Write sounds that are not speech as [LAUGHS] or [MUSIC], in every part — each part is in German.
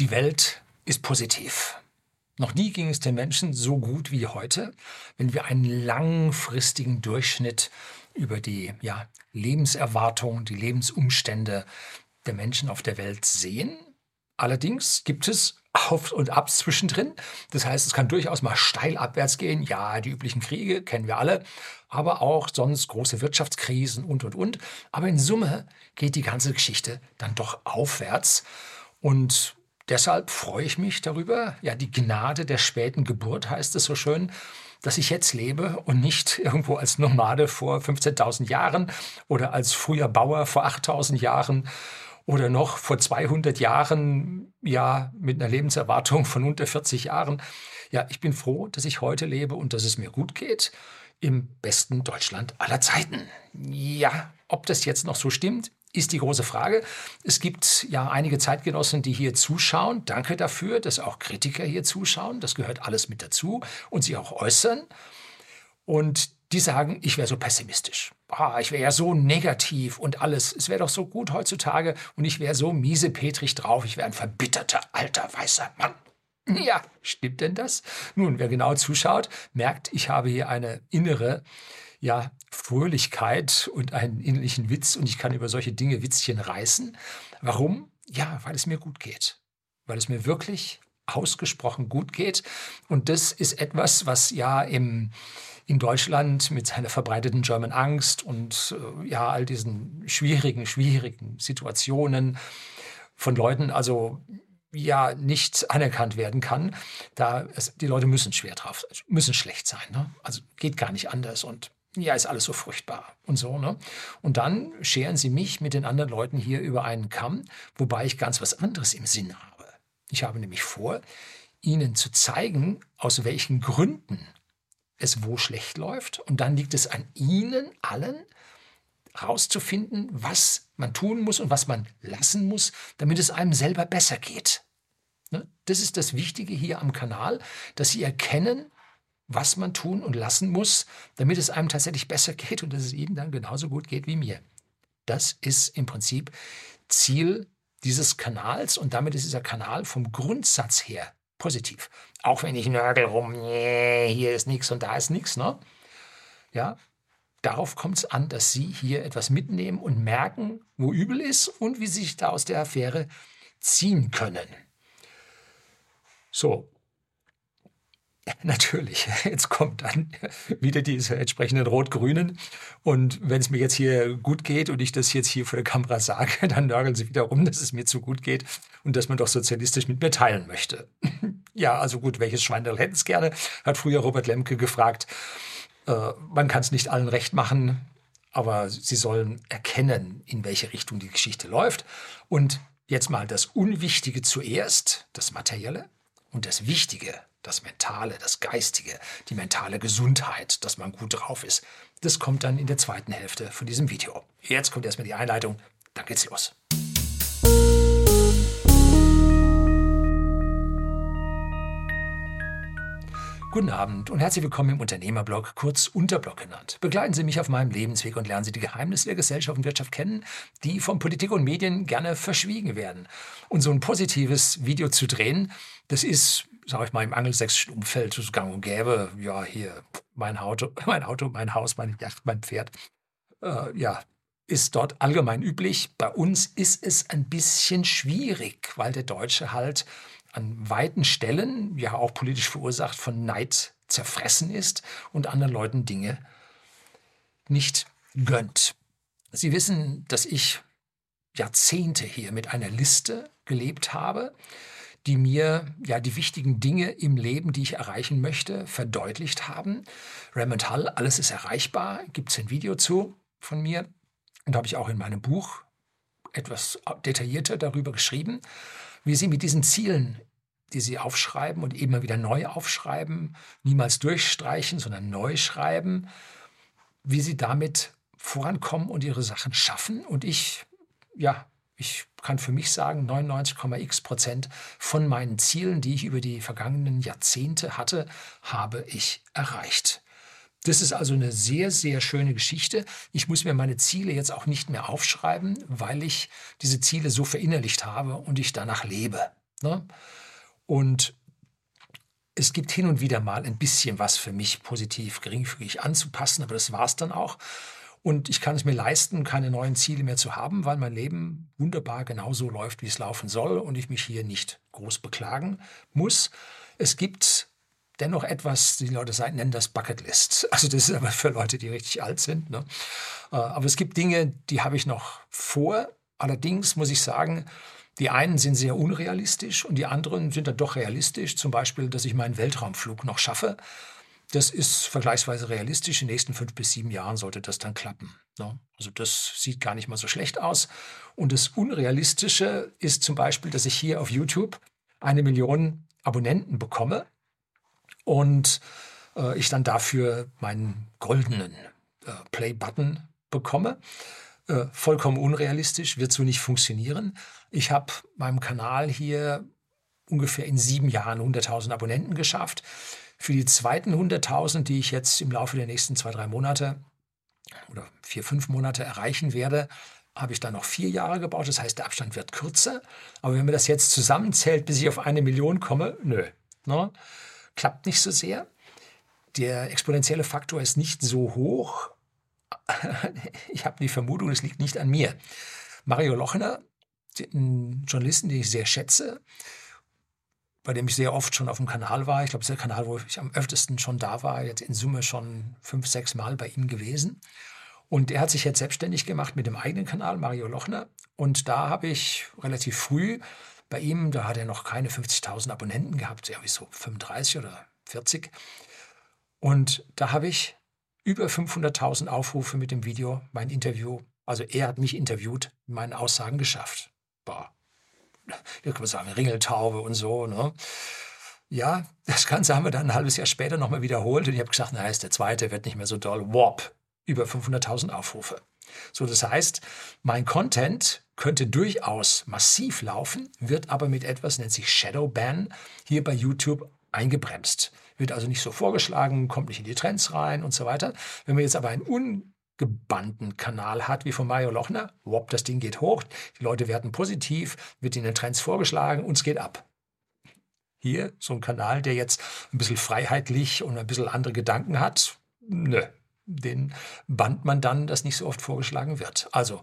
Die Welt ist positiv. Noch nie ging es den Menschen so gut wie heute, wenn wir einen langfristigen Durchschnitt über die ja, Lebenserwartung, die Lebensumstände der Menschen auf der Welt sehen. Allerdings gibt es Auf und Abs zwischendrin. Das heißt, es kann durchaus mal steil abwärts gehen. Ja, die üblichen Kriege kennen wir alle, aber auch sonst große Wirtschaftskrisen und, und, und. Aber in Summe geht die ganze Geschichte dann doch aufwärts. Und Deshalb freue ich mich darüber. Ja, die Gnade der späten Geburt heißt es so schön, dass ich jetzt lebe und nicht [LAUGHS] irgendwo als Nomade vor 15.000 Jahren oder als früher Bauer vor 8.000 Jahren oder noch vor 200 Jahren, ja, mit einer Lebenserwartung von unter 40 Jahren. Ja, ich bin froh, dass ich heute lebe und dass es mir gut geht im besten Deutschland aller Zeiten. Ja, ob das jetzt noch so stimmt, ist die große Frage. Es gibt ja einige Zeitgenossen, die hier zuschauen. Danke dafür, dass auch Kritiker hier zuschauen. Das gehört alles mit dazu und sie auch äußern. Und die sagen, ich wäre so pessimistisch. Ah, ich wäre ja so negativ und alles. Es wäre doch so gut heutzutage und ich wäre so miesepetrig drauf. Ich wäre ein verbitterter alter weißer Mann. Ja, stimmt denn das? Nun, wer genau zuschaut, merkt, ich habe hier eine innere ja, Fröhlichkeit und einen innerlichen Witz und ich kann über solche Dinge Witzchen reißen. Warum? Ja, weil es mir gut geht. Weil es mir wirklich ausgesprochen gut geht. Und das ist etwas, was ja im, in Deutschland mit seiner verbreiteten German Angst und äh, ja, all diesen schwierigen, schwierigen Situationen von Leuten, also ja nicht anerkannt werden kann. Da es, die Leute müssen schwer drauf, müssen schlecht sein. Ne? Also geht gar nicht anders und ja, ist alles so furchtbar und so. Ne? Und dann scheren sie mich mit den anderen Leuten hier über einen Kamm, wobei ich ganz was anderes im Sinn habe. Ich habe nämlich vor, ihnen zu zeigen, aus welchen Gründen es wo schlecht läuft. Und dann liegt es an ihnen allen, herauszufinden, was man tun muss und was man lassen muss, damit es einem selber besser geht. Ne? Das ist das Wichtige hier am Kanal, dass Sie erkennen, was man tun und lassen muss, damit es einem tatsächlich besser [LAUGHS] geht und dass es Ihnen dann genauso gut geht wie mir. Das ist im Prinzip Ziel dieses Kanals und damit ist dieser Kanal vom Grundsatz her positiv. Auch wenn ich nörgel rum, hier ist nichts und da ist nichts, ne? Ja, darauf kommt es an, dass Sie hier etwas mitnehmen und merken, wo übel ist und wie Sie sich da aus der Affäre ziehen können. So, [LAUGHS] Natürlich, jetzt kommt dann wieder diese entsprechenden Rot-Grünen. Und wenn es mir jetzt hier gut geht und ich das jetzt hier vor der Kamera sage, [LAUGHS] dann nörgeln sie wieder rum, dass es mir zu gut geht und dass man doch sozialistisch mit mir teilen möchte. [LAUGHS] ja, also gut, welches Schweindel hätte es gerne, hat früher Robert Lemke gefragt. Äh, man kann es nicht allen recht machen, aber sie sollen erkennen, in welche Richtung die Geschichte läuft. Und jetzt mal das Unwichtige zuerst, das Materielle, und das Wichtige das Mentale, das Geistige, die mentale Gesundheit, dass man gut drauf ist. Das kommt dann in der zweiten Hälfte von diesem Video. Jetzt kommt erstmal die Einleitung, dann geht's los. Guten Abend und herzlich willkommen im Unternehmerblog, kurz Unterblog genannt. Begleiten Sie mich auf meinem Lebensweg und lernen Sie die Geheimnisse der Gesellschaft und Wirtschaft kennen, die von Politik und Medien gerne verschwiegen werden. Und so ein positives Video zu drehen, das ist sage ich mal, im angelsächsischen Umfeld so gang und gäbe, ja, hier, mein Auto, [LAUGHS] mein Auto, mein Haus, meine Yacht, mein Pferd, äh, ja, ist dort allgemein üblich. Bei uns ist es ein bisschen schwierig, weil der Deutsche halt an weiten Stellen, ja auch politisch verursacht, von Neid zerfressen ist und anderen Leuten Dinge nicht gönnt. Sie wissen, dass ich Jahrzehnte hier mit einer Liste gelebt habe, die mir ja die wichtigen Dinge im Leben, die ich erreichen möchte, verdeutlicht haben. Raymond Hull, alles ist erreichbar, gibt es ein Video zu von mir und habe ich auch in meinem Buch etwas detaillierter darüber geschrieben, wie Sie mit diesen Zielen, die Sie aufschreiben und immer wieder neu aufschreiben, niemals durchstreichen, sondern neu schreiben, wie Sie damit vorankommen und Ihre Sachen schaffen. Und ich, ja, ich kann für mich sagen, 99,x Prozent von meinen Zielen, die ich über die vergangenen Jahrzehnte hatte, habe ich erreicht. Das ist also eine sehr, sehr schöne Geschichte. Ich muss mir meine Ziele jetzt auch nicht mehr aufschreiben, weil ich diese Ziele so verinnerlicht habe und ich danach lebe. Ne? Und es gibt hin und wieder mal ein bisschen was für mich positiv geringfügig anzupassen, aber das war es dann auch. Und ich kann es mir leisten, keine neuen Ziele mehr zu haben, weil mein Leben wunderbar genauso läuft, wie es laufen soll und ich mich hier nicht groß beklagen muss. Es gibt dennoch etwas, die Leute nennen das Bucketlist. [LAUGHS] Also das ist aber für Leute, die richtig alt sind. Ne? Äh, aber es gibt Dinge, die habe ich noch vor. Allerdings muss ich sagen, die einen sind sehr unrealistisch und die anderen sind dann doch realistisch. Zum Beispiel, dass ich meinen Weltraumflug noch schaffe. Das ist vergleichsweise realistisch. In den nächsten fünf bis sieben Jahren sollte das dann klappen. Ne? Also das sieht gar nicht mal so schlecht aus. Und das Unrealistische ist zum Beispiel, dass ich hier auf YouTube eine Million Abonnenten bekomme und äh, ich dann dafür meinen goldenen äh, Play-Button bekomme. Äh, vollkommen unrealistisch, wird so nicht funktionieren. Ich habe meinem Kanal hier ungefähr in sieben Jahren 100.000 Abonnenten geschafft. Für die zweiten 100.000, die ich jetzt im Laufe der nächsten zwei, drei Monate oder vier, fünf Monate erreichen werde, habe ich dann noch vier Jahre gebaut. Das heißt, der Abstand wird kürzer. Aber wenn man das jetzt zusammenzählt, bis ich auf eine Million komme, nö. Ne? Klappt nicht so sehr. Der exponentielle Faktor ist nicht so hoch, [LAUGHS] ich habe die Vermutung, es liegt nicht an mir. Mario Lochner, ein Journalisten, den ich sehr schätze, bei dem ich sehr oft schon auf dem Kanal war. Ich glaube, das ist der Kanal, wo ich am öftesten schon da war, jetzt in Summe schon fünf, sechs Mal bei ihm gewesen. Und er hat sich jetzt selbstständig gemacht mit dem eigenen Kanal, Mario Lochner. Und da habe ich relativ früh bei ihm, da hat er noch keine 50.000 Abonnenten gehabt, irgendwie so 35 oder 40. Und da habe ich über 500.000 Aufrufe mit dem Video, mein Interview. Also er hat mich interviewt, meine Aussagen geschafft. Boah. Da kann man sagen, Ringeltaube und so. Ne? Ja, das Ganze haben wir dann ein halbes Jahr später nochmal wiederholt und ich habe gesagt, na, ist der zweite, wird nicht mehr so doll. Warp, über 500.000 Aufrufe. So, das heißt, mein Content könnte durchaus massiv laufen, wird aber mit etwas, nennt sich Shadow Ban, hier bei YouTube eingebremst wird also nicht so vorgeschlagen, kommt nicht in die Trends rein und so weiter. Wenn man jetzt aber einen ungebannten Kanal hat, wie von Mario Lochner, wop, das Ding geht hoch, die Leute werden positiv, wird in den Trends vorgeschlagen und es geht ab. Hier so ein Kanal, der jetzt ein bisschen freiheitlich und ein bisschen andere Gedanken hat, nö, den bannt man dann, dass nicht so oft vorgeschlagen wird. Also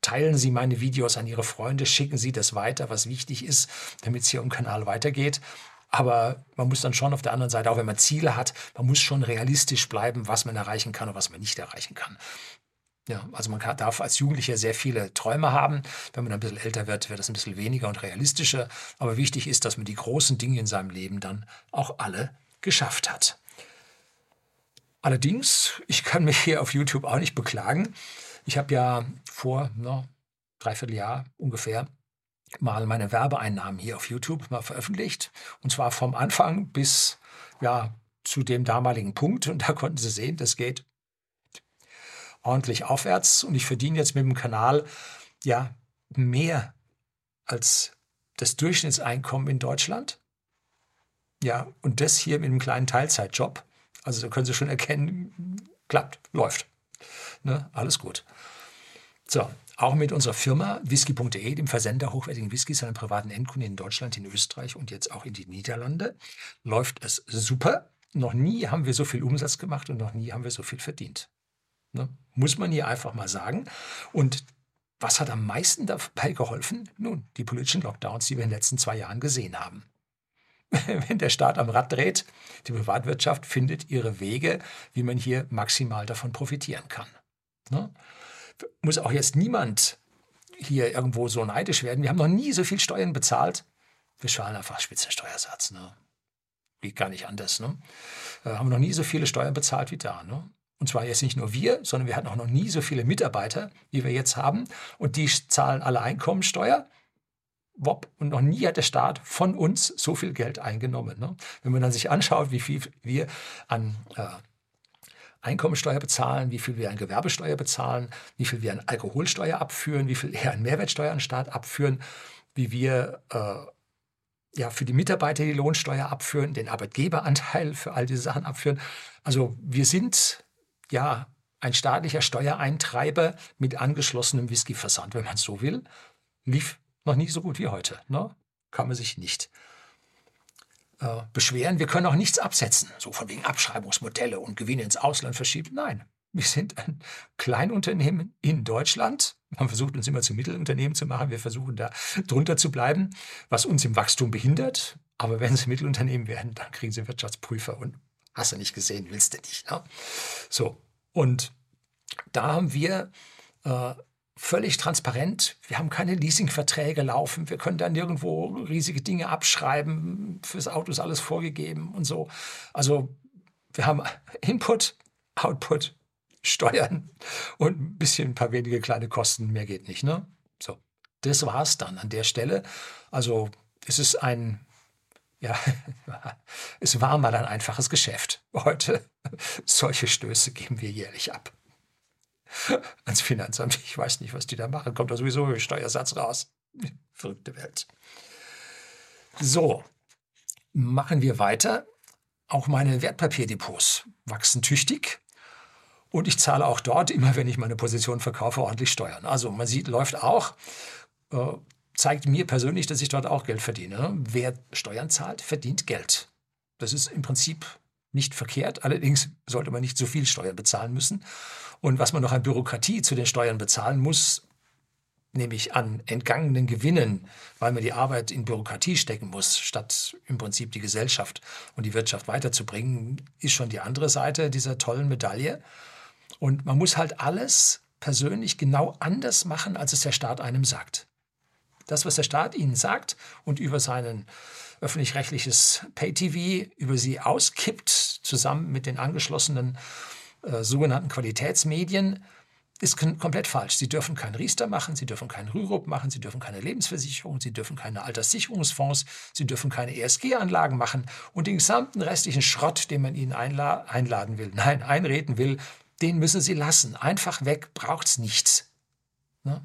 teilen Sie meine Videos an Ihre Freunde, schicken Sie das weiter, was wichtig ist, damit es hier im Kanal weitergeht. Aber man muss dann schon auf der anderen Seite, auch wenn man Ziele hat, man muss schon realistisch bleiben, was man erreichen kann und was man nicht erreichen kann. Ja, also man kann, darf als Jugendlicher sehr viele Träume haben. Wenn man ein bisschen älter wird, wird das ein bisschen weniger und realistischer. Aber wichtig ist, dass man die großen Dinge in seinem Leben dann auch alle geschafft hat. Allerdings, ich kann mich hier auf YouTube auch nicht beklagen. Ich habe ja vor no, dreiviertel Jahr ungefähr mal meine Werbeeinnahmen hier auf YouTube mal veröffentlicht. Und zwar vom Anfang bis ja, zu dem damaligen Punkt. Und da konnten Sie sehen, das geht ordentlich aufwärts. Und ich verdiene jetzt mit dem Kanal ja mehr als das Durchschnittseinkommen in Deutschland. Ja, und das hier mit einem kleinen Teilzeitjob. Also da können Sie schon erkennen, klappt, läuft. Ne? Alles gut. So, auch mit unserer Firma whisky.de, dem Versender hochwertigen Whiskys an privaten Endkunden in Deutschland, in Österreich und jetzt auch in die Niederlande, läuft es super. Noch nie haben wir so viel Umsatz gemacht und noch nie haben wir so viel verdient. Ne? Muss man hier einfach mal sagen. Und was hat am meisten dabei geholfen? Nun, die politischen Lockdowns, die wir in den letzten zwei Jahren gesehen haben. [LAUGHS] Wenn der Staat am Rad dreht, die Privatwirtschaft findet ihre Wege, wie man hier maximal davon profitieren kann. Ne? muss auch jetzt niemand hier irgendwo so neidisch werden. Wir haben noch nie so viel Steuern bezahlt. Wir zahlen einfach Spitzensteuersatz. Ne? Geht gar nicht anders. Ne? Äh, haben noch nie so viele Steuern bezahlt wie da. Ne? Und zwar jetzt nicht nur wir, sondern wir hatten auch noch nie so viele Mitarbeiter, wie wir jetzt haben. Und die zahlen alle Einkommensteuer. Wop, und noch nie hat der Staat von uns so viel Geld eingenommen. Ne? Wenn man dann sich anschaut, wie viel wir an äh, Einkommensteuer bezahlen, wie viel wir an Gewerbesteuer bezahlen, wie viel wir an Alkoholsteuer abführen, wie viel wir an Mehrwertsteuer an Staat abführen, wie wir äh, ja, für die Mitarbeiter die Lohnsteuer abführen, den Arbeitgeberanteil für all diese Sachen abführen. Also wir sind ja ein staatlicher Steuereintreiber mit angeschlossenem Whiskyversand, wenn man so will. Lief noch nie so gut wie heute. Ne? kann man sich nicht äh, beschweren. Wir können auch nichts absetzen, so von wegen Abschreibungsmodelle und Gewinne ins Ausland verschieben. Nein, wir sind ein Kleinunternehmen in Deutschland. Man versucht uns immer zu Mittelunternehmen zu machen. Wir versuchen da drunter zu bleiben, was uns im Wachstum behindert. Aber wenn sie Mittelunternehmen werden, dann kriegen sie Wirtschaftsprüfer und hast du nicht gesehen, willst du nicht. Ne? So, und da haben wir äh, völlig transparent. Wir haben keine Leasingverträge laufen. Wir können da nirgendwo riesige Dinge abschreiben. Fürs Auto ist alles vorgegeben und so. Also wir haben [LAUGHS] Input, Output, Steuern und ein bisschen ein paar wenige kleine Kosten. Mehr geht nicht. Ne? So, das war es dann an der Stelle. Also es ist ein ja, [LAUGHS] es war mal ein einfaches Geschäft. Heute, [LAUGHS] solche Stöße geben wir jährlich ab. [LAUGHS] ans Finanzamt. Ich weiß nicht, was die da machen. Kommt da sowieso ein Steuersatz raus. Verrückte Welt. So, machen wir weiter. Auch meine Wertpapierdepots wachsen tüchtig. Und ich zahle auch dort, immer wenn ich meine Position verkaufe, ordentlich Steuern. Also man sieht, läuft auch. Äh, zeigt mir persönlich, dass ich dort auch Geld verdiene. Wer Steuern zahlt, verdient Geld. Das ist im Prinzip nicht verkehrt. Allerdings sollte man nicht so viel Steuern bezahlen müssen. Und was man noch an Bürokratie zu den Steuern bezahlen muss, nämlich an entgangenen Gewinnen, weil man die Arbeit in Bürokratie stecken muss, statt im Prinzip die Gesellschaft und die Wirtschaft weiterzubringen, ist schon die andere Seite dieser tollen Medaille. Und man muss halt alles persönlich genau anders machen, als es der Staat einem sagt. Das, was der Staat ihnen sagt und über sein öffentlich-rechtliches Pay-TV über sie auskippt, zusammen mit den angeschlossenen äh, sogenannten Qualitätsmedien, ist komplett falsch. Sie dürfen keinen Riester machen, sie dürfen keinen Rürup machen, sie dürfen keine Lebensversicherung, sie dürfen keine Alterssicherungsfonds, sie dürfen keine ESG-Anlagen machen und den gesamten restlichen Schrott, den man ihnen einla einladen will, [LAUGHS] nein, einreden will, den müssen sie lassen. Einfach weg, braucht es nichts. Ne?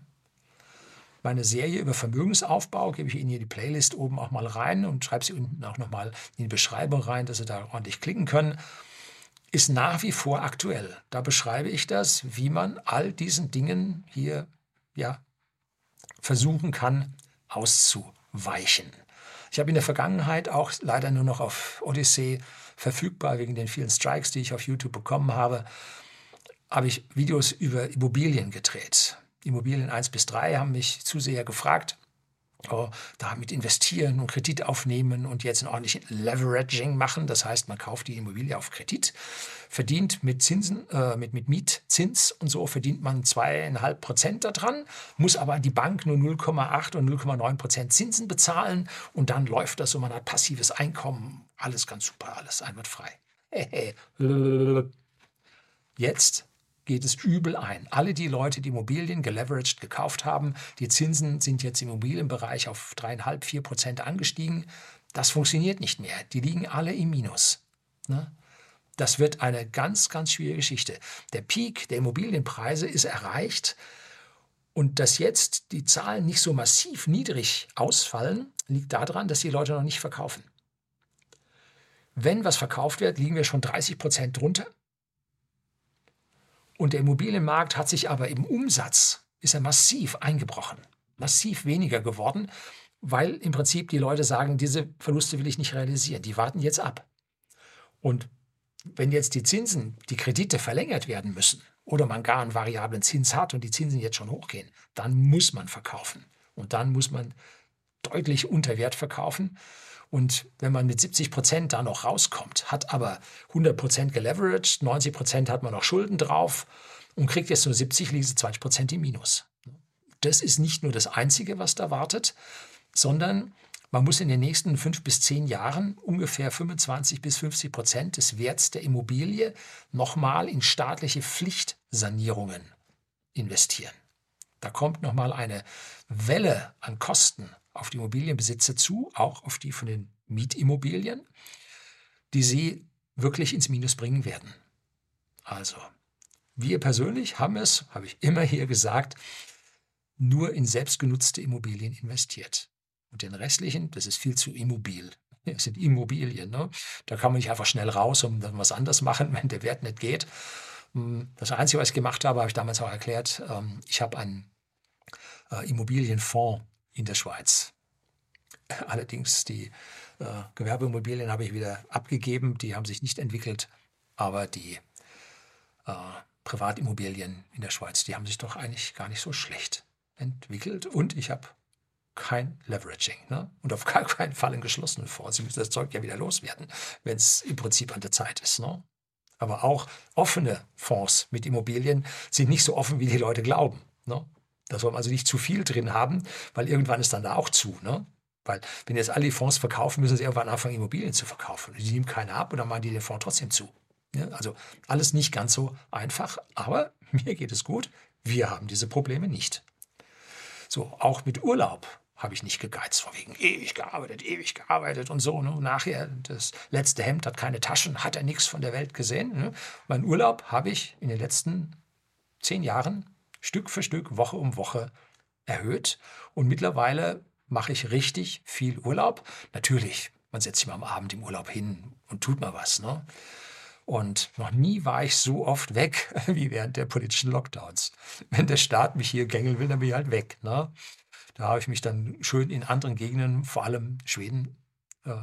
Meine Serie über Vermögensaufbau gebe ich Ihnen hier die Playlist oben auch mal rein und schreibe sie unten auch nochmal in die Beschreibung rein, dass Sie da ordentlich klicken können ist nach wie vor aktuell. Da beschreibe ich das, wie man all diesen Dingen hier ja, versuchen kann auszuweichen. Ich habe in der Vergangenheit auch leider nur noch auf Odyssey verfügbar wegen den vielen Strikes, die ich auf YouTube bekommen habe, habe ich Videos über Immobilien gedreht. Immobilien 1 bis 3 haben mich zu sehr gefragt, oh, damit investieren und Kredit aufnehmen und jetzt ein ordentliches Leveraging machen. Das heißt, man kauft die Immobilie auf Kredit, verdient mit Zinsen, äh, mit, mit Mietzins und so verdient man zweieinhalb Prozent daran, muss aber die Bank nur 0,8 und 0,9 Prozent Zinsen bezahlen und dann läuft das und man hat passives Einkommen. Alles ganz super, alles einwandfrei. [LAUGHS] Jetzt geht es übel ein. Alle die Leute, die Immobilien geleveraged gekauft haben, die Zinsen sind jetzt im Immobilienbereich auf 3,5, 4 Prozent angestiegen. Das funktioniert nicht mehr. Die liegen alle im Minus. Ne? Das wird eine ganz, ganz schwierige Geschichte. Der Peak der Immobilienpreise ist erreicht. Und dass jetzt die Zahlen nicht so massiv niedrig ausfallen, liegt daran, dass die Leute noch nicht verkaufen. Wenn was verkauft wird, liegen wir schon 30 Prozent drunter. Und der Immobilienmarkt hat sich aber im Umsatz, ist er massiv eingebrochen, massiv weniger geworden, weil im Prinzip die Leute sagen, diese Verluste will ich nicht realisieren, die warten jetzt ab. Und wenn jetzt die Zinsen, die Kredite verlängert werden müssen oder man gar einen variablen Zins hat und die Zinsen jetzt schon hochgehen, dann muss man verkaufen. Und dann muss man deutlich unter Wert verkaufen. Und wenn man mit 70 Prozent da noch rauskommt, hat aber 100 Prozent geleveraged, 90 Prozent hat man noch Schulden drauf und kriegt jetzt nur 70, liegt 20 Prozent im Minus. Das ist nicht nur das Einzige, was da wartet, sondern man muss in den nächsten fünf bis zehn Jahren ungefähr 25 bis 50 Prozent des Werts der Immobilie nochmal in staatliche Pflichtsanierungen investieren. Da kommt nochmal eine Welle an Kosten auf die Immobilienbesitzer zu, auch auf die von den Mietimmobilien, die sie wirklich ins Minus bringen werden. Also, wir persönlich haben es, habe ich immer hier gesagt, nur in selbstgenutzte Immobilien investiert. Und den restlichen, das ist viel zu immobil. [LAUGHS] Das sind Immobilien. Ne? Da kann man nicht einfach schnell raus und dann was anderes machen, [LAUGHS] wenn der Wert nicht geht. Hm, das Einzige, was ich gemacht habe, habe ich damals auch erklärt, ähm, ich habe einen äh, Immobilienfonds in der Schweiz Allerdings die äh, Gewerbeimmobilien habe ich wieder abgegeben, die haben sich nicht entwickelt, aber die äh, Privatimmobilien in der Schweiz, die haben sich doch eigentlich gar nicht so schlecht entwickelt und ich habe kein Leveraging ne? und auf gar keinen Fall einen geschlossenen Fonds. Sie müssen das Zeug ja wieder loswerden, wenn es im Prinzip an der Zeit ist. Ne? Aber auch offene Fonds mit Immobilien sind nicht so offen, wie die Leute glauben. Ne? Da soll man also nicht zu viel drin haben, weil irgendwann ist dann da auch zu. Ne? Weil wenn jetzt alle die Fonds verkaufen, müssen sie irgendwann anfangen, Immobilien zu verkaufen. Die nehmen keiner ab und dann machen die den Fonds trotzdem zu. Ja, also alles nicht ganz so einfach, aber [LAUGHS] mir geht es gut. Wir haben diese Probleme nicht. So, auch mit Urlaub habe ich nicht gegeizt, vor wegen ewig gearbeitet, ewig gearbeitet und so. Ne? Nachher, das letzte Hemd hat keine Taschen, hat er nichts von der Welt gesehen. Ne? Mein Urlaub habe ich in den letzten zehn Jahren Stück für Stück, Woche um Woche erhöht. Und mittlerweile mache ich richtig viel Urlaub. Natürlich, man setzt sich mal am Abend im Urlaub hin und tut mal was. Ne? Und noch nie war ich so oft weg [LAUGHS] wie während der politischen Lockdowns. Wenn der Staat mich hier gängeln will, dann bin ich halt weg. Ne? Da habe ich mich dann schön in anderen Gegenden, vor allem Schweden, äh,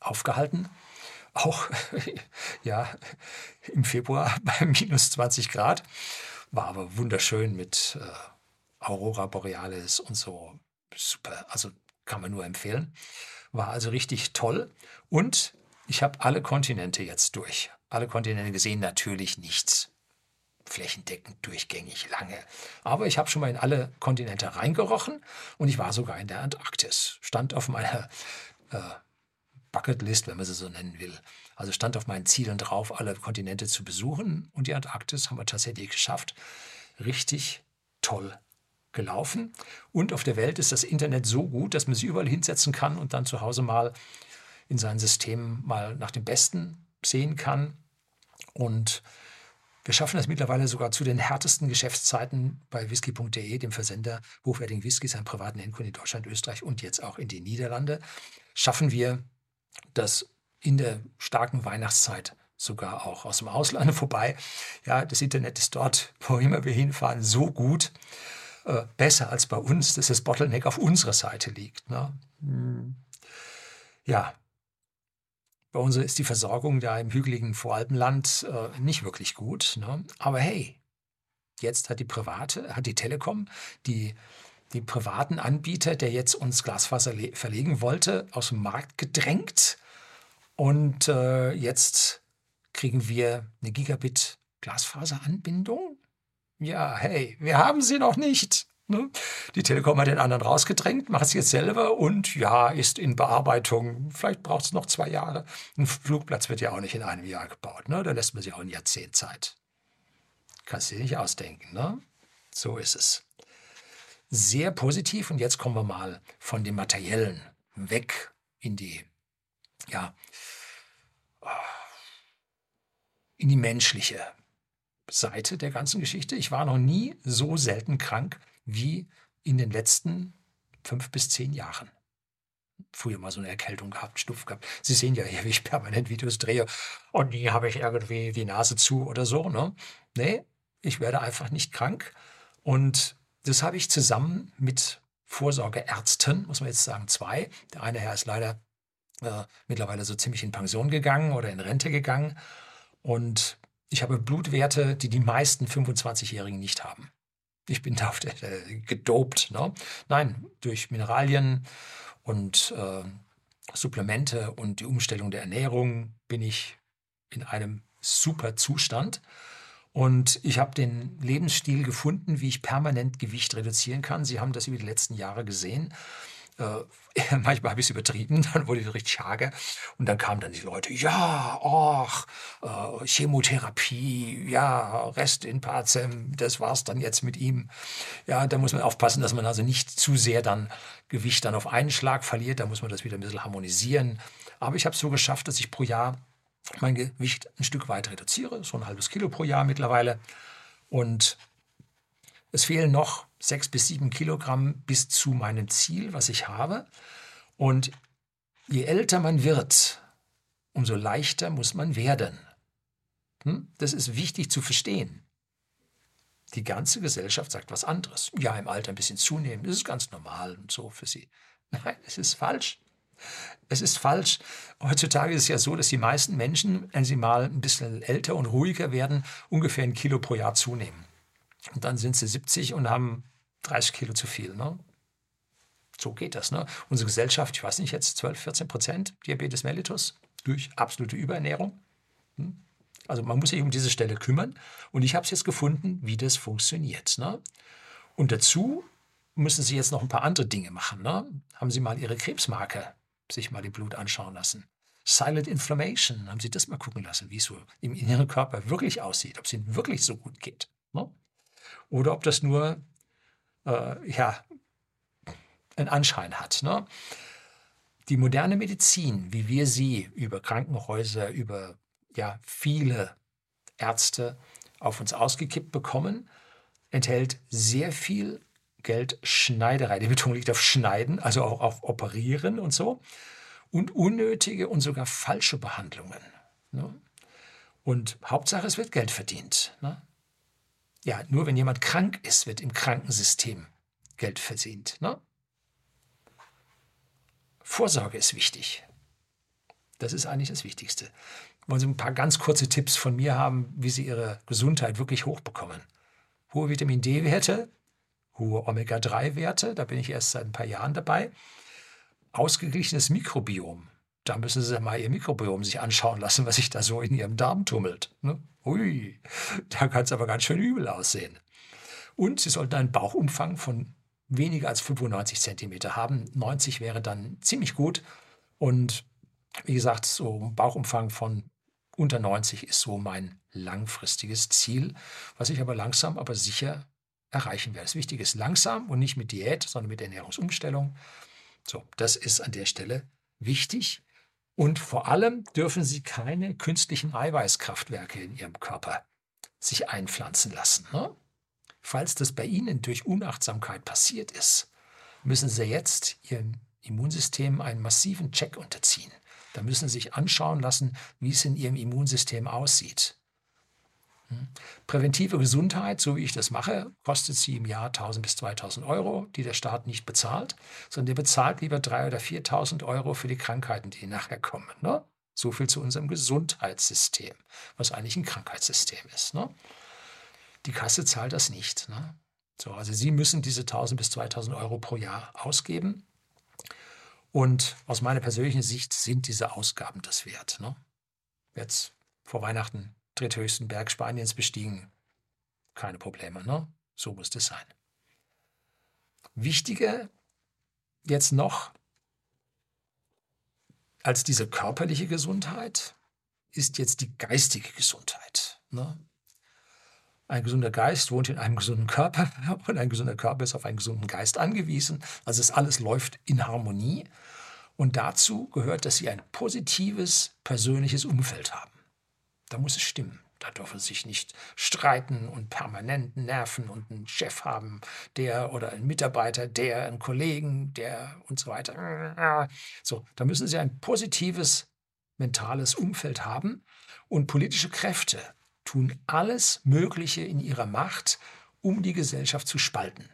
aufgehalten. Auch [LAUGHS] ja, im Februar [LAUGHS] bei minus 20 Grad. War aber wunderschön mit äh, Aurora Borealis und so. Super, also kann man nur empfehlen. War also richtig toll. Und ich habe alle Kontinente jetzt durch. Alle Kontinente gesehen, natürlich nichts flächendeckend durchgängig lange. Aber ich habe schon mal in alle Kontinente reingerochen und ich war sogar in der Antarktis. Stand auf meiner äh, Bucketlist, wenn man sie so nennen will. Also stand auf meinen Zielen drauf, alle Kontinente zu besuchen und die Antarktis haben wir tatsächlich geschafft. Richtig toll gelaufen. Und auf der Welt ist das Internet so gut, dass man sich überall hinsetzen kann und dann zu Hause mal in seinen Systemen mal nach dem Besten sehen kann. Und wir schaffen das mittlerweile sogar zu den härtesten Geschäftszeiten bei whisky.de, dem Versender hochwertigen Whiskys an privaten Endkunden in Deutschland, Österreich und jetzt auch in die Niederlande. Schaffen wir das in der starken Weihnachtszeit sogar auch aus dem Ausland [LAUGHS] vorbei. Ja, das Internet ist dort, wo immer wir hinfahren, so gut, äh, besser als bei uns, dass das Bottleneck auf unserer Seite liegt. Ne? Hm. Ja, bei uns ist die Versorgung da im hügeligen Voralpenland äh, nicht wirklich gut. Ne? Aber hey, jetzt hat die private, hat die Telekom, die, die privaten Anbieter, der jetzt uns Glasfaser verlegen wollte, aus dem Markt gedrängt. Und äh, jetzt kriegen wir eine Gigabit Glasfaseranbindung. Ja, hey, wir haben sie noch nicht. Ne? Die Telekom hat den anderen rausgedrängt, macht es jetzt selber und ja, ist in Bearbeitung. Vielleicht braucht es noch zwei Jahre. Ein Flugplatz wird ja auch nicht in einem Jahr gebaut. Ne? Da lässt man sich auch ein Jahrzehnt Zeit. Kannst du dir nicht ausdenken. Ne? So ist es. Sehr positiv. Und jetzt kommen wir mal von dem Materiellen weg in die, ja, in die menschliche Seite der ganzen Geschichte. Ich war noch nie so selten krank wie in den letzten fünf bis zehn Jahren. Früher mal so eine Erkältung gehabt, Schnupf gehabt. Sie sehen ja hier, wie ich permanent Videos drehe. Und nie habe ich irgendwie die Nase zu oder so. Ne? Nee, ich werde einfach nicht krank. Und das habe ich zusammen mit Vorsorgeärzten, muss man jetzt sagen, zwei. Der eine Herr ist leider äh, mittlerweile so ziemlich in Pension gegangen oder in Rente gegangen. Und ich habe Blutwerte, die die meisten 25-Jährigen nicht haben ich bin [LAUGHS] da äh, gedopt. Ne? Nein, durch Mineralien und äh, Supplemente und die Umstellung der Ernährung bin ich in einem super Zustand. Und ich habe den Lebensstil gefunden, wie ich permanent Gewicht reduzieren kann. Sie haben das über die letzten Jahre gesehen. Äh, [LAUGHS] manchmal habe ich es übertrieben, dann wurde ich richtig hager. Und dann kamen dann die Leute, ja, ach, äh, Chemotherapie, ja, Rest in Pazem, das war's dann jetzt mit ihm. Ja, da muss man aufpassen, dass man also nicht zu sehr dann Gewicht dann auf einen Schlag verliert. Da muss man das wieder ein bisschen harmonisieren. Aber ich habe es so geschafft, dass ich pro Jahr mein Gewicht ein Stück weit reduziere, so ein halbes Kilo pro Jahr mittlerweile. Und es fehlen noch sechs bis sieben Kilogramm bis zu meinem Ziel, was ich habe. Und je älter man wird, umso leichter muss man werden. Hm? Das ist wichtig zu verstehen. Die ganze Gesellschaft sagt was anderes. Ja, im Alter ein bisschen zunehmen, das ist ganz normal und so für sie. [LAUGHS] Nein, es ist falsch. Es ist falsch. Heutzutage ist es ja so, dass die meisten Menschen, wenn sie mal ein bisschen älter und ruhiger werden, ungefähr ein Kilo pro Jahr zunehmen. Und dann sind sie 70 und haben 30 Kilo zu viel. Ne? So geht das. Ne? Unsere Gesellschaft, ich weiß nicht, jetzt 12, 14 Prozent Diabetes mellitus durch absolute Überernährung. Hm? Also man muss sich um diese Stelle kümmern. Und ich habe es jetzt gefunden, wie das funktioniert. Ne? Und dazu müssen Sie jetzt noch ein paar andere Dinge machen. Ne? Haben Sie mal Ihre Krebsmarke sich mal im Blut anschauen lassen? Silent Inflammation, haben Sie das mal gucken lassen, wie es so im inneren Körper wirklich aussieht, ob es Ihnen wirklich so gut geht. Ne? Oder ob das nur äh, ja, einen Anschein hat. Ne? Die moderne Medizin, wie wir sie über Krankenhäuser, über ja, viele Ärzte auf uns ausgekippt bekommen, enthält sehr viel Geldschneiderei. Die Betonung liegt auf Schneiden, also auch auf Operieren und so. Und unnötige und sogar falsche Behandlungen. Ne? Und Hauptsache, es wird Geld verdient. Ne? Ja, nur wenn jemand krank ist, wird im Krankensystem Geld verdient. Ne? Vorsorge ist wichtig. Das ist eigentlich das Wichtigste. Wollen Sie ein paar ganz kurze Tipps von mir haben, wie Sie Ihre Gesundheit wirklich hochbekommen? Hohe Vitamin D-Werte, hohe Omega-3-Werte, da bin ich erst seit ein paar Jahren dabei. Ausgeglichenes Mikrobiom, da müssen Sie mal Ihr Mikrobiom sich anschauen lassen, was sich da so in Ihrem Darm tummelt. Ne? Ui, da kann es aber ganz schön übel aussehen. Und Sie sollten einen Bauchumfang von weniger als 95 Zentimeter haben. 90 wäre dann ziemlich gut. Und wie gesagt, so ein Bauchumfang von unter 90 ist so mein langfristiges Ziel, was ich aber langsam, aber sicher erreichen werde. Das Wichtige ist langsam und nicht mit Diät, sondern mit Ernährungsumstellung. So, das ist an der Stelle wichtig. Und vor allem dürfen Sie keine künstlichen Eiweißkraftwerke in Ihrem Körper sich einpflanzen lassen. Ne? Falls das bei Ihnen durch Unachtsamkeit passiert ist, müssen Sie jetzt Ihrem Immunsystem einen massiven Check unterziehen. Da müssen Sie sich anschauen lassen, wie es in Ihrem Immunsystem aussieht. Hm? Präventive Gesundheit, so wie ich das mache, kostet sie im Jahr 1000 bis 2000 Euro, die der Staat nicht bezahlt, sondern der bezahlt lieber 3.000 oder 4.000 Euro für die Krankheiten, die nachher kommen. Ne? So viel zu unserem Gesundheitssystem, was eigentlich ein Krankheitssystem ist. Ne? Die Kasse zahlt das nicht. Ne? So, also Sie müssen diese 1000 bis 2000 Euro pro Jahr ausgeben. Und aus meiner persönlichen Sicht sind diese Ausgaben das wert. Ne? Jetzt vor Weihnachten dritthöchsten Berg Spaniens bestiegen. Keine Probleme, ne? So muss das sein. Wichtiger jetzt noch als diese körperliche Gesundheit ist jetzt die geistige Gesundheit. Ne? Ein gesunder Geist wohnt in einem gesunden Körper [LAUGHS] und ein gesunder Körper ist auf einen gesunden Geist angewiesen. Also es alles läuft in Harmonie. Und dazu gehört, dass Sie ein positives persönliches Umfeld haben. Da muss es stimmen. Da dürfen Sie sich nicht streiten und permanent nerven und einen Chef haben, der oder einen Mitarbeiter, der, einen Kollegen, der und so weiter. So, da müssen Sie ein positives mentales Umfeld haben und politische Kräfte tun alles Mögliche in ihrer Macht, um die Gesellschaft zu spalten.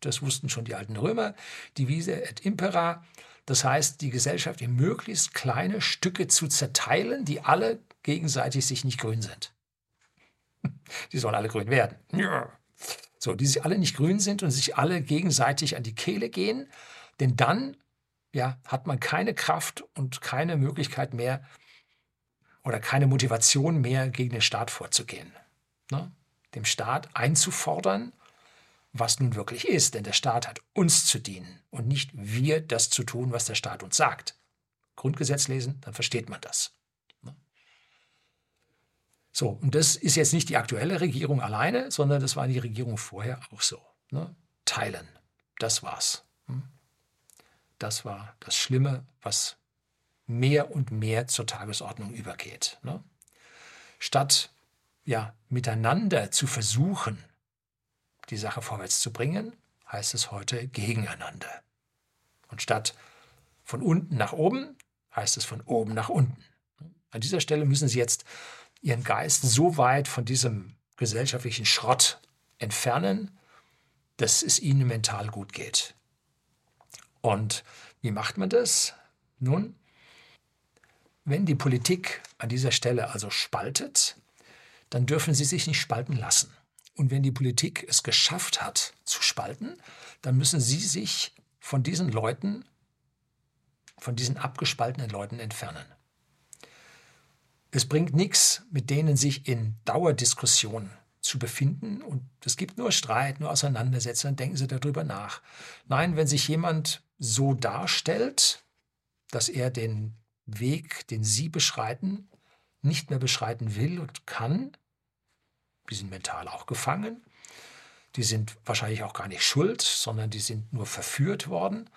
Das wussten schon die alten Römer, divise et impera. Das heißt, die Gesellschaft in möglichst kleine Stücke zu zerteilen, die alle gegenseitig sich nicht grün sind. [LAUGHS] Die sollen alle grün werden. So, die sich alle nicht grün sind und sich alle gegenseitig an die Kehle gehen, denn dann ja, hat man keine Kraft und keine Möglichkeit mehr, oder keine Motivation mehr, gegen den Staat vorzugehen. Ne? Dem Staat einzufordern, was nun wirklich ist, denn der Staat hat uns zu dienen und nicht wir das zu tun, was der Staat uns sagt. Grundgesetz lesen, dann versteht man das. Ne? So, und das ist jetzt nicht die aktuelle Regierung alleine, sondern das war die Regierung vorher auch so. Ne? Teilen, das war's. Hm? Das war das Schlimme, was mehr und mehr zur Tagesordnung übergeht. Ne? Statt ja, miteinander zu versuchen, die Sache vorwärts zu bringen, heißt es heute gegeneinander. Und statt von unten nach oben, heißt es von oben nach unten. An dieser Stelle müssen Sie jetzt Ihren Geist so weit von diesem gesellschaftlichen Schrott entfernen, dass es Ihnen mental gut geht. Und wie macht man das? Nun, wenn die Politik an dieser Stelle also spaltet, dann dürfen sie sich nicht spalten lassen. Und wenn die Politik es geschafft hat zu spalten, dann müssen sie sich von diesen Leuten, von diesen abgespaltenen Leuten entfernen. Es bringt nichts, mit denen sich in Dauerdiskussionen zu befinden und es gibt nur Streit, nur Auseinandersetzungen, denken Sie darüber nach. Nein, wenn sich jemand so darstellt, dass er den Weg, den Sie beschreiten, nicht mehr beschreiten will und kann, die sind mental auch gefangen. Die sind wahrscheinlich auch gar nicht schuld, sondern die sind nur verführt worden.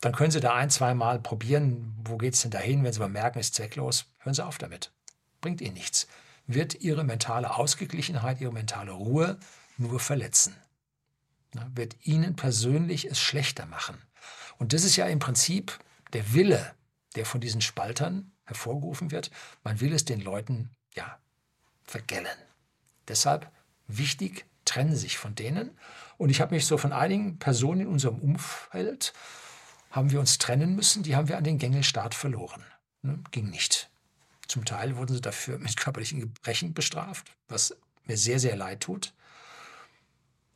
Dann können Sie da ein, zwei Mal probieren, wo geht es denn dahin, wenn Sie mal merken, es ist zwecklos, hören Sie auf damit. Bringt Ihnen nichts. Wird Ihre mentale Ausgeglichenheit, Ihre mentale Ruhe nur verletzen. wird Ihnen persönlich es schlechter machen. Und das ist ja im Prinzip der Wille, der von diesen Spaltern hervorgerufen wird. Man will es den Leuten ja vergällen. Deshalb wichtig, trennen sich von denen. Und ich habe mich so von einigen Personen in unserem Umfeld, haben wir uns trennen müssen, die haben wir an den Gängelstaat verloren. Ne? Ging nicht. Zum Teil wurden sie dafür [LAUGHS] mit körperlichen Gebrechen bestraft, was mir sehr, sehr leid tut.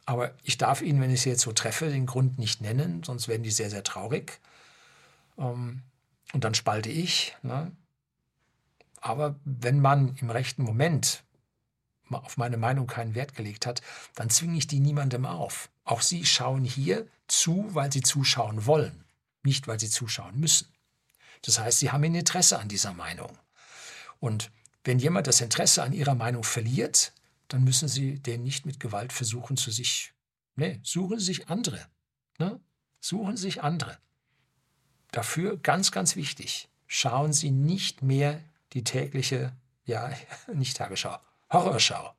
Aber ich darf Ihnen, wenn ich Sie jetzt so treffe, den Grund nicht nennen, sonst werden die sehr, sehr traurig. Ähm, und dann spalte ich. Ne? Aber wenn man im rechten Moment auf meine Meinung keinen Wert gelegt hat, dann zwinge ich die niemandem auf. Auch Sie schauen hier zu, weil Sie zuschauen wollen, nicht weil Sie zuschauen müssen. Das heißt, Sie haben ein Interesse an dieser Meinung. Und wenn jemand das Interesse an Ihrer Meinung verliert, dann müssen Sie den nicht mit Gewalt versuchen zu sich. Nee, suchen Sie sich andere. Ne? Suchen Sie sich andere. Dafür ganz, ganz wichtig, schauen Sie nicht mehr die tägliche, ja, [LAUGHS] nicht Tagesschau, Horrorschau.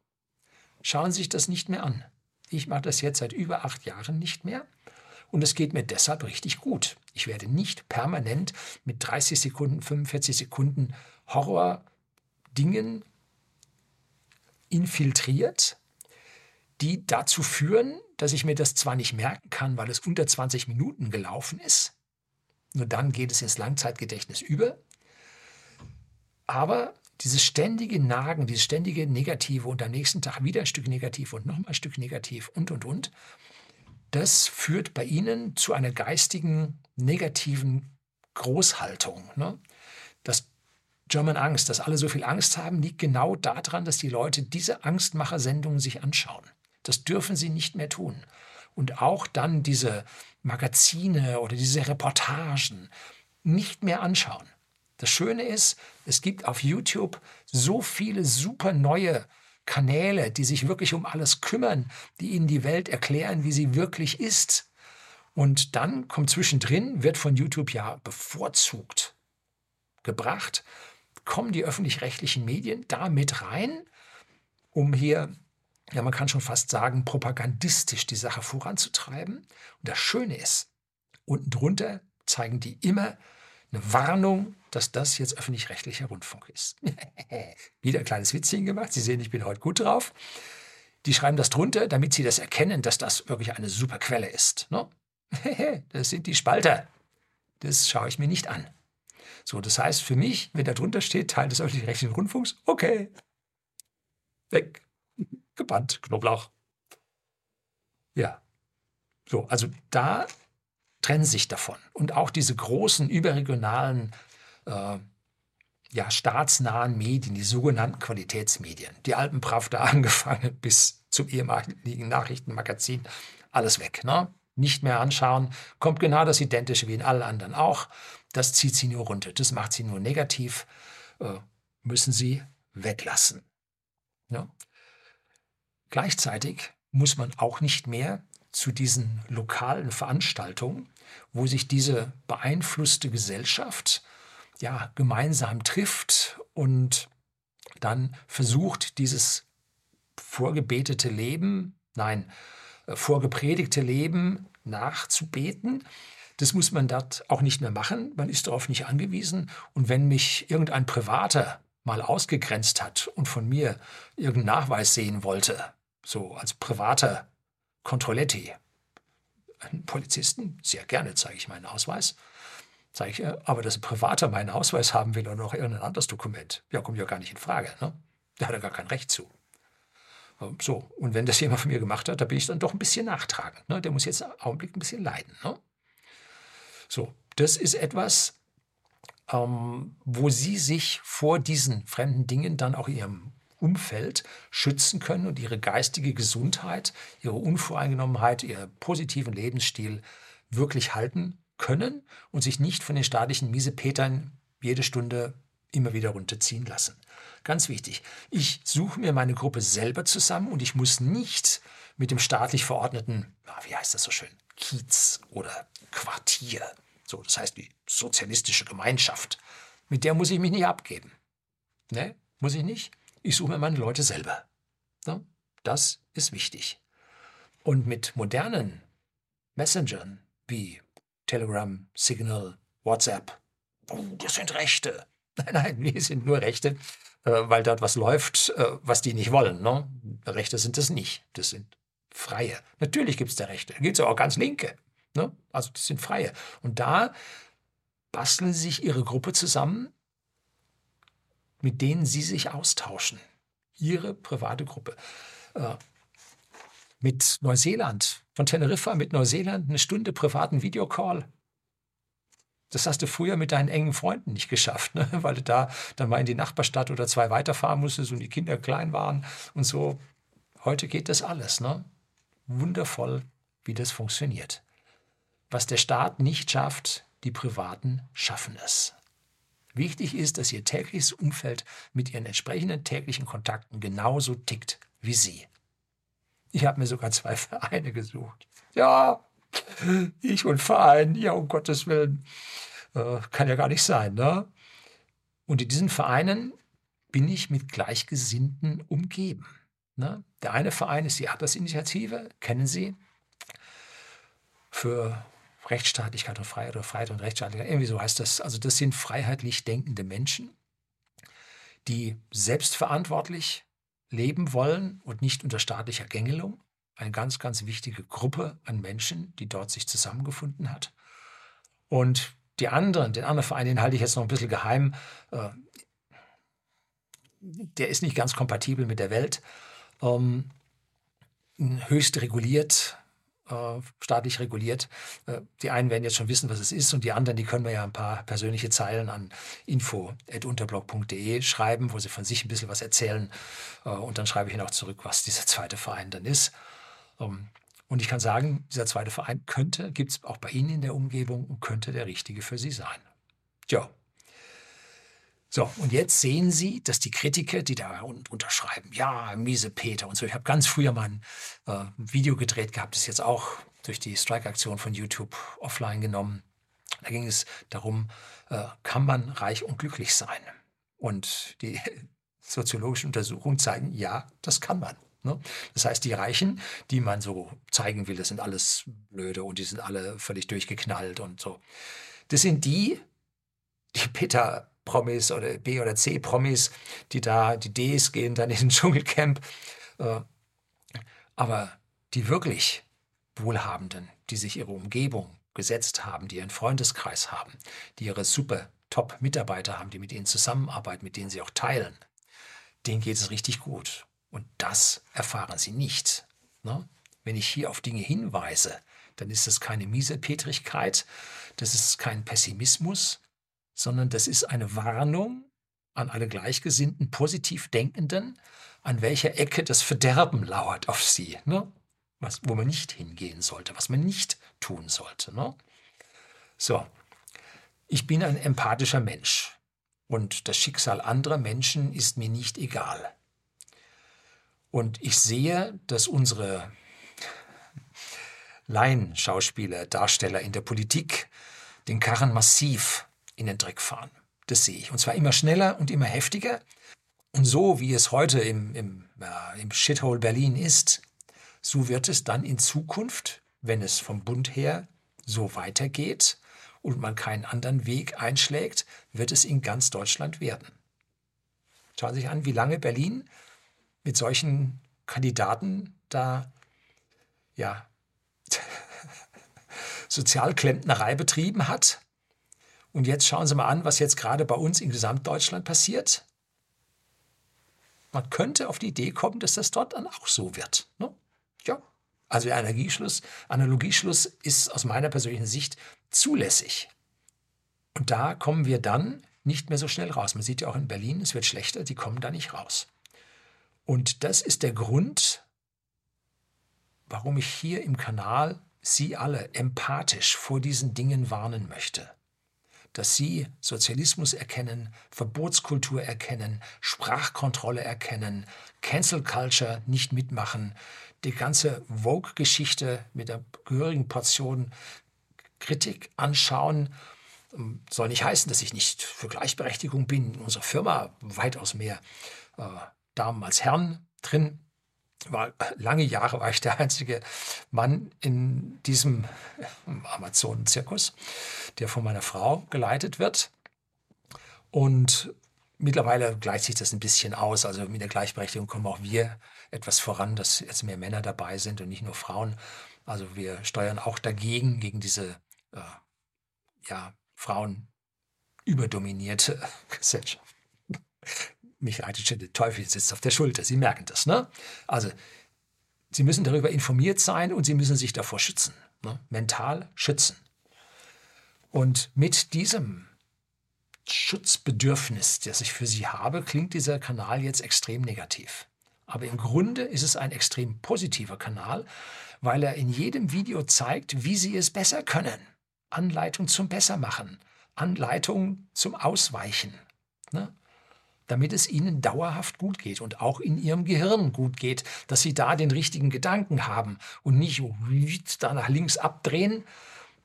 Schauen Sie sich das nicht mehr an. Ich mache das jetzt seit über acht Jahren nicht mehr und es geht mir deshalb richtig gut. Ich werde nicht permanent mit 30 Sekunden, 45 Sekunden Horror-Dingen infiltriert, die dazu führen, dass ich mir das zwar nicht merken kann, weil es unter 20 Minuten gelaufen ist, nur dann geht es ins Langzeitgedächtnis über, aber dieses ständige Nagen, dieses ständige Negative und am nächsten Tag wieder ein Stück Negativ und nochmal ein Stück Negativ und, und, und, das führt bei Ihnen zu einer geistigen, negativen Großhaltung. Ne? Das German Angst, dass alle so viel Angst haben, liegt genau daran, dass die Leute diese Angstmacher-Sendungen sich anschauen. Das dürfen sie nicht mehr tun. Und auch dann diese Magazine oder diese Reportagen nicht mehr anschauen. Das Schöne ist, es gibt auf YouTube so viele super neue Kanäle, die sich wirklich um alles kümmern, die ihnen die Welt erklären, wie sie wirklich ist. Und dann kommt zwischendrin, wird von YouTube ja bevorzugt gebracht, kommen die öffentlich-rechtlichen Medien da mit rein, um hier, ja, man kann schon fast sagen, propagandistisch die Sache voranzutreiben. Und das Schöne ist, unten drunter zeigen die immer eine Warnung, dass das jetzt öffentlich-rechtlicher Rundfunk ist. [LAUGHS] Wieder ein kleines Witzchen gemacht. Sie sehen, ich bin heute gut drauf. Die schreiben das drunter, damit sie das erkennen, dass das wirklich eine super Quelle ist. Ne? [LAUGHS] das sind die Spalter. Das schaue ich mir nicht an. So, das heißt für mich, wenn da drunter steht, Teil des öffentlich-rechtlichen Rundfunks, okay. Weg. [LAUGHS] Gebannt. Knoblauch. Ja. So, also da trennen sich davon. Und auch diese großen überregionalen, äh, ja, staatsnahen Medien, die sogenannten Qualitätsmedien, die Alpenpravda [LAUGHS] angefangen bis zum ehemaligen Nachrichtenmagazin, alles weg. Ne? Nicht mehr anschauen, kommt genau das Identische wie in allen anderen auch. Das zieht sie nur runter, das macht sie nur negativ, äh, müssen sie weglassen. Ja? Gleichzeitig muss man auch nicht mehr zu diesen lokalen Veranstaltungen, wo sich diese beeinflusste Gesellschaft ja gemeinsam trifft und dann versucht, dieses vorgebetete Leben, nein, äh, vorgepredigte Leben nachzubeten. Das muss man dort auch nicht mehr machen. Man ist darauf nicht angewiesen. Und wenn mich irgendein Privater mal ausgegrenzt hat und von mir irgendeinen Nachweis sehen wollte, so als privater Controletti, einen Polizisten, sehr gerne zeige ich meinen Ausweis. Sage ich, aber dass ein Privater meinen Ausweis haben will oder noch irgendein anderes Dokument, ja, kommt ja gar nicht in Frage. Ne? Da hat er gar kein Recht zu. Ähm, so, und wenn das jemand von mir gemacht hat, da bin ich dann doch ein bisschen nachtragend. Ne? Der muss jetzt im Augenblick ein bisschen leiden. Ne? So, das ist etwas, ähm, wo Sie sich vor diesen fremden Dingen dann auch Ihrem Umfeld schützen können und ihre geistige Gesundheit, ihre Unvoreingenommenheit, ihren positiven Lebensstil wirklich halten können und sich nicht von den staatlichen Miesepetern jede Stunde immer wieder runterziehen lassen. Ganz wichtig, ich suche mir meine Gruppe selber zusammen und ich muss nicht mit dem staatlich verordneten, wie heißt das so schön, Kiez oder Quartier, so das heißt die sozialistische Gemeinschaft, mit der muss ich mich nicht abgeben. Ne? Muss ich nicht? Ich suche mir meine Leute selber. Ne? Das ist wichtig. Und mit modernen Messengern wie Telegram, Signal, WhatsApp. Oh, das sind Rechte. [LAUGHS] Nein, nein, wir sind nur Rechte, äh, weil dort was läuft, äh, was die nicht wollen. Ne? Rechte sind das nicht. Das sind Freie. Natürlich gibt es da Rechte. Da gibt es auch ganz Linke. Ne? Also das sind Freie. Und da basteln sich ihre Gruppe zusammen, mit denen sie sich austauschen. Ihre private Gruppe. Äh, mit Neuseeland, von Teneriffa mit Neuseeland eine Stunde privaten Videocall. Das hast du früher mit deinen engen Freunden nicht geschafft, ne? weil du da dann mal in die Nachbarstadt oder zwei weiterfahren musstest und die Kinder klein waren und so. Heute geht das alles. Ne? Wundervoll, wie das funktioniert. Was der Staat nicht schafft, die Privaten schaffen es. Wichtig ist, dass Ihr tägliches Umfeld mit Ihren entsprechenden täglichen Kontakten genauso tickt wie Sie. Ich habe mir sogar zwei [LAUGHS] Vereine gesucht. Ja, ich und Verein, ja, um Gottes Willen. Äh, kann ja gar nicht sein, ne? Und in diesen Vereinen bin ich mit Gleichgesinnten umgeben. Ne? Der eine Verein ist die Atlas-Initiative, kennen Sie, für Rechtsstaatlichkeit und Freiheit oder Freiheit und Rechtsstaatlichkeit, irgendwie so heißt das. Also das sind freiheitlich denkende Menschen, die selbstverantwortlich leben wollen und nicht unter staatlicher Gängelung. Eine ganz, ganz wichtige Gruppe an Menschen, die dort sich zusammengefunden hat. Und die anderen, den anderen Verein, den halte ich jetzt noch ein bisschen geheim. Äh, der ist nicht ganz kompatibel mit der Welt. Ähm, höchst reguliert, staatlich reguliert. Äh, die einen werden jetzt schon wissen, was es ist und die anderen, die können mir ja ein paar persönliche Zeilen an info.unterblog.de schreiben, wo sie von sich ein bisschen was erzählen äh, und dann schreibe ich ihnen auch zurück, was dieser zweite Verein dann ist. Ähm, und ich kann sagen, dieser zweite Verein könnte, gibt es auch bei Ihnen in der Umgebung und könnte der richtige für Sie sein. Tja, so, und jetzt sehen Sie, dass die Kritiker, die da unterschreiben, ja, miese Peter und so. Ich habe ganz früher mal ein äh, Video gedreht gehabt, das ist jetzt auch durch die Strike-Aktion von YouTube offline genommen. Da ging es darum, äh, kann man reich und glücklich sein? Und die [LAUGHS] soziologischen Untersuchungen zeigen, ja, das kann man. Ne? Das heißt, die Reichen, die man so zeigen will, das sind alles blöde und die sind alle völlig durchgeknallt und so. Das sind die, die Peter Promis oder B- oder C-Promis, die da, die Ds gehen dann in den [LAUGHS] Dschungelcamp. Äh, aber die wirklich Wohlhabenden, die sich ihre Umgebung gesetzt haben, die ihren Freundeskreis haben, die ihre super Top-Mitarbeiter haben, die mit ihnen zusammenarbeiten, mit denen sie auch teilen, denen geht es richtig gut. Und das erfahren sie nicht. Ne? Wenn ich hier auf Dinge hinweise, dann ist das keine Miesepetrigkeit, das ist kein Pessimismus, sondern das ist eine Warnung an alle Gleichgesinnten, positiv Denkenden, an welcher Ecke das Verderben lauert auf sie, ne? was, wo man nicht hingehen sollte, was man nicht tun sollte. Ne? So, ich bin ein empathischer Mensch und das Schicksal anderer Menschen ist mir nicht egal. Und ich sehe, dass unsere Laienschauspieler, Darsteller in der Politik den Karren massiv in den Dreck fahren. Das sehe ich. Und zwar immer schneller und immer heftiger. Und so wie es heute im, im, äh, im Shithole Berlin ist, so wird es dann in Zukunft, wenn es vom Bund her so weitergeht und man keinen anderen Weg einschlägt, wird es in ganz Deutschland werden. Schauen Sie sich an, wie lange Berlin mit solchen Kandidaten da ja, [LAUGHS] Sozialklempnerei betrieben hat. Und jetzt schauen Sie mal an, was jetzt gerade bei uns in Gesamtdeutschland passiert. Man könnte auf die Idee kommen, dass das dort dann auch so wird. Ne? Ja, also der Analogieschluss, Analogieschluss ist aus meiner persönlichen Sicht zulässig. Und da kommen wir dann nicht mehr so schnell raus. Man sieht ja auch in Berlin, es wird schlechter, die kommen da nicht raus. Und das ist der Grund, warum ich hier im Kanal Sie alle empathisch vor diesen Dingen warnen möchte. Dass Sie Sozialismus erkennen, Verbotskultur erkennen, Sprachkontrolle erkennen, Cancel Culture nicht mitmachen, die ganze Vogue-Geschichte mit der gehörigen Portion Kritik anschauen ähm, soll nicht heißen, dass ich nicht für Gleichberechtigung bin. In unserer Firma weitaus mehr äh, Damen als Herren drin. War, lange Jahre war ich der einzige Mann in diesem Amazonen-Zirkus, der von meiner Frau geleitet wird. Und mittlerweile gleicht sich das ein bisschen aus. Also mit der Gleichberechtigung kommen auch wir etwas voran, dass jetzt mehr Männer dabei sind und nicht nur Frauen. Also wir steuern auch dagegen, gegen diese äh, ja, Frauen überdominierte [LAUGHS] Gesellschaft. Mich reitet schon der Teufel sitzt auf der Schulter. Sie merken das, ne? Also, Sie müssen darüber informiert sein und Sie müssen sich davor schützen. Ne? Mental schützen. Und mit diesem Schutzbedürfnis, das ich für Sie habe, klingt dieser Kanal jetzt extrem negativ. Aber im Grunde ist es ein extrem positiver Kanal, weil er in jedem Video zeigt, wie Sie es besser können. Anleitung zum Bessermachen, Anleitung zum Ausweichen, ne? Damit es ihnen dauerhaft gut geht und auch in ihrem Gehirn gut geht, dass sie da den richtigen Gedanken haben und nicht da nach links abdrehen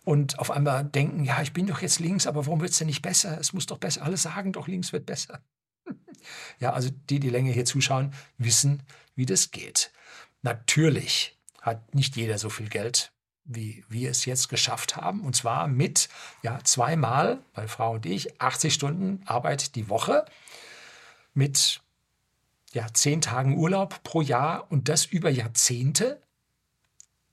und auf einmal denken, ja, ich bin doch jetzt links, aber warum wird es denn nicht besser? Es muss doch besser. Alle sagen doch, links wird besser. [LAUGHS] ja, also die, die länger hier zuschauen, wissen, wie das geht. Natürlich hat nicht jeder so viel Geld wie wir es jetzt geschafft haben. Und zwar mit ja, zweimal, meine Frau und ich, 80 Stunden Arbeit die Woche, mit ja, zehn Tagen Urlaub pro Jahr und das über Jahrzehnte.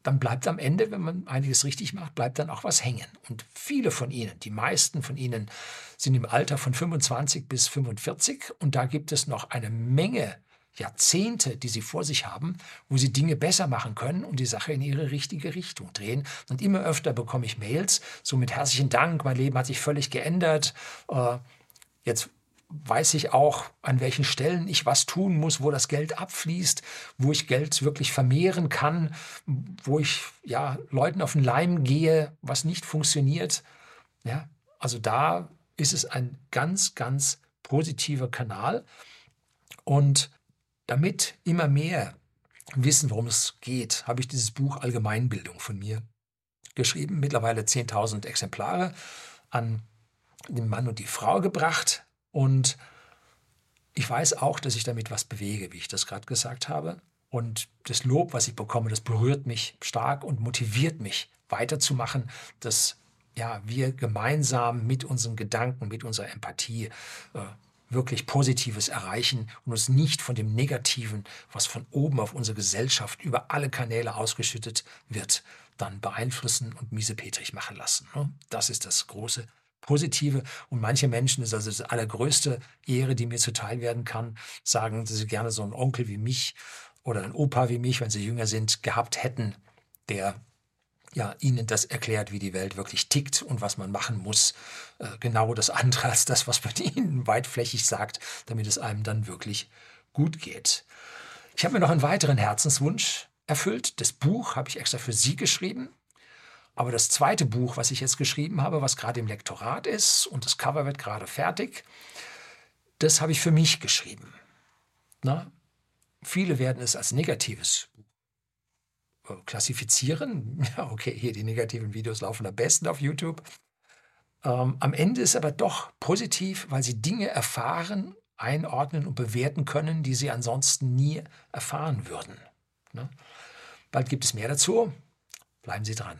Dann bleibt am Ende, wenn man einiges richtig macht, bleibt dann auch was hängen. Und viele von Ihnen, die meisten von Ihnen, sind im Alter von 25 bis 45 und da gibt es noch eine Menge Jahrzehnte, die sie vor sich haben, wo sie Dinge besser machen können und die Sache in ihre richtige Richtung drehen. Und immer öfter bekomme ich Mails, so mit herzlichen Dank, mein Leben hat sich völlig geändert. Äh, jetzt weiß ich auch, an welchen Stellen ich was tun muss, wo das Geld abfließt, wo ich Geld wirklich vermehren kann, wo ich ja Leuten auf den Leim gehe, was nicht funktioniert. Ja, also da ist es ein ganz, ganz positiver Kanal. Und damit immer mehr wissen, worum es geht, habe ich dieses Buch Allgemeinbildung von mir geschrieben, mittlerweile 10.000 Exemplare an den Mann und die Frau gebracht. Und ich weiß auch, dass ich damit was bewege, wie ich das gerade gesagt habe. Und das Lob, was ich bekomme, das berührt mich stark und motiviert mich weiterzumachen, dass ja, wir gemeinsam mit unseren Gedanken, mit unserer Empathie äh, wirklich Positives erreichen und uns nicht von dem Negativen, was von oben auf unsere Gesellschaft über alle Kanäle ausgeschüttet wird, dann beeinflussen und miesepetrig machen lassen. Ne? Das ist das große Positive. Und manche Menschen ist also das allergrößte Ehre, die mir zuteil werden kann, sagen, dass sie gerne so einen Onkel wie mich oder einen Opa wie mich, wenn sie jünger sind, gehabt hätten, der ja, ihnen das erklärt, wie die Welt wirklich tickt und was man machen muss. Äh, genau das andere als das, was man [LAUGHS] ihnen weitflächig sagt, damit es einem dann wirklich gut geht. Ich habe mir noch einen weiteren Herzenswunsch erfüllt. Das Buch habe ich extra für Sie geschrieben. Aber das zweite Buch, was ich jetzt geschrieben habe, was gerade im Lektorat ist und das Cover wird gerade fertig, das habe ich für mich geschrieben. Na, viele werden es als negatives äh, klassifizieren. [LAUGHS] Ja, okay, hier die negativen Videos laufen am besten auf YouTube. Ähm, am Ende ist aber doch positiv, weil sie Dinge erfahren, einordnen und bewerten können, die sie ansonsten nie erfahren würden. Ne? Bald gibt es mehr dazu. Bleiben Sie dran.